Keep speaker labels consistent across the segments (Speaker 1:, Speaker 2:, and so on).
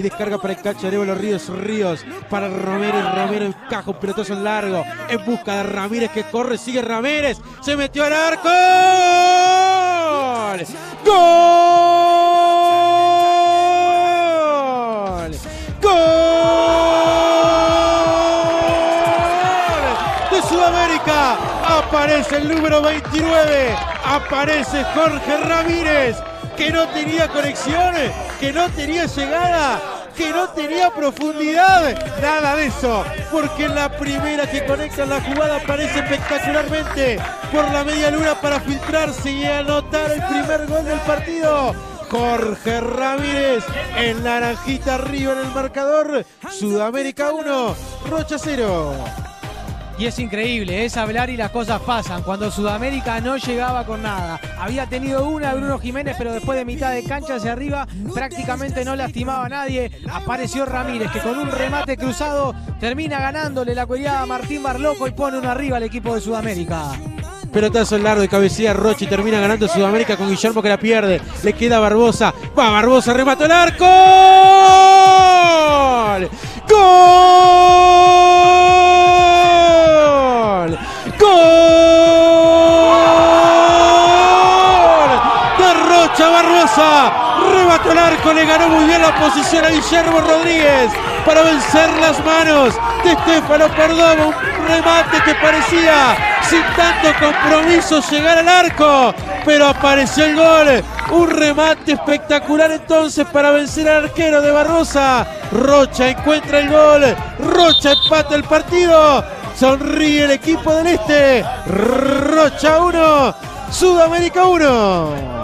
Speaker 1: y descarga para el cacho los Ríos Ríos para Romero Romero encaja un pelotazo largo en busca de Ramírez que corre, sigue Ramírez, se metió al arco. ¡Gol! ¡Gol! De Sudamérica aparece el número 29, aparece Jorge Ramírez que no tenía conexiones, que no tenía llegada, que no tenía profundidad. Nada de eso, porque la primera que conecta la jugada aparece espectacularmente por la media luna para filtrarse y anotar el primer gol del partido. Jorge Ramírez en naranjita arriba en el marcador. Sudamérica 1, Rocha 0.
Speaker 2: Y es increíble, es hablar y las cosas pasan. Cuando Sudamérica no llegaba con nada. Había tenido una Bruno Jiménez, pero después de mitad de cancha hacia arriba prácticamente no lastimaba a nadie. Apareció Ramírez, que con un remate cruzado termina ganándole la cuelgada a Martín Barloco y pone uno arriba al equipo de Sudamérica.
Speaker 1: Pelotazo largo de cabecilla Rochi termina ganando Sudamérica con Guillermo que la pierde. Le queda Barbosa. Va Barbosa, remató el arco. Barbosa. Rebató el arco, le ganó muy bien la posición a Guillermo Rodríguez para vencer las manos de Estefano Perdomo. Un remate que parecía sin tanto compromiso llegar al arco, pero apareció el gol. Un remate espectacular entonces para vencer al arquero de Barbosa. Rocha encuentra el gol. Rocha empata el partido. Sonríe el equipo del Este. Rocha 1, Sudamérica 1.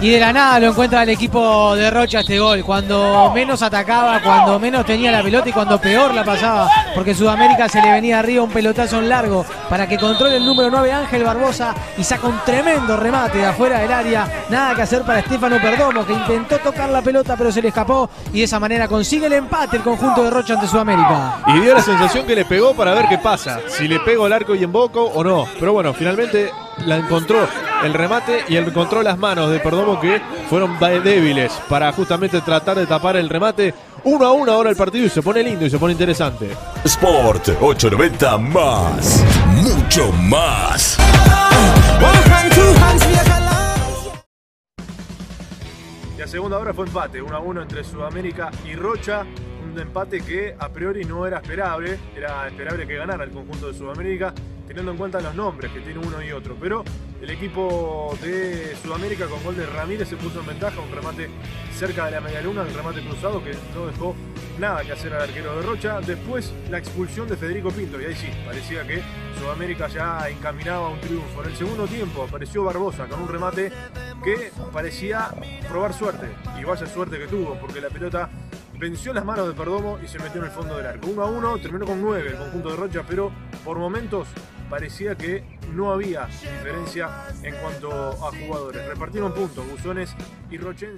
Speaker 2: Y de la nada lo encuentra el equipo de Rocha este gol. Cuando menos atacaba, cuando menos tenía la pelota y cuando peor la pasaba. Porque Sudamérica se le venía arriba un pelotazo en largo para que controle el número 9 Ángel Barbosa y saca un tremendo remate de afuera del área. Nada que hacer para Estefano Perdomo que intentó tocar la pelota pero se le escapó y de esa manera consigue el empate el conjunto de Rocha ante Sudamérica.
Speaker 3: Y dio la sensación que le pegó para ver qué pasa. Si le pego el arco y en boco o no. Pero bueno, finalmente la encontró el remate y encontró las manos de Perdomo que fueron débiles para justamente tratar de tapar el remate. Uno a uno ahora el partido y se pone lindo y se pone interesante.
Speaker 4: Sport 890 más, mucho más.
Speaker 3: La segunda hora fue empate, 1 a 1 entre Sudamérica y Rocha un empate que a priori no era esperable, era esperable que ganara el conjunto de Sudamérica, teniendo en cuenta los nombres que tiene uno y otro. Pero el equipo de Sudamérica con gol de Ramírez se puso en ventaja, un remate cerca de la media luna, un remate cruzado que no dejó nada que hacer al arquero de Rocha. Después la expulsión de Federico Pinto, y ahí sí, parecía que Sudamérica ya encaminaba un triunfo. En el segundo tiempo apareció Barbosa con un remate que parecía probar suerte, y vaya suerte que tuvo, porque la pelota venció las manos de Perdomo y se metió en el fondo del arco. 1 a 1, terminó con 9 el conjunto de Rocha, pero por momentos parecía que no había diferencia en cuanto a jugadores. Repartieron puntos Buzones y Rochense.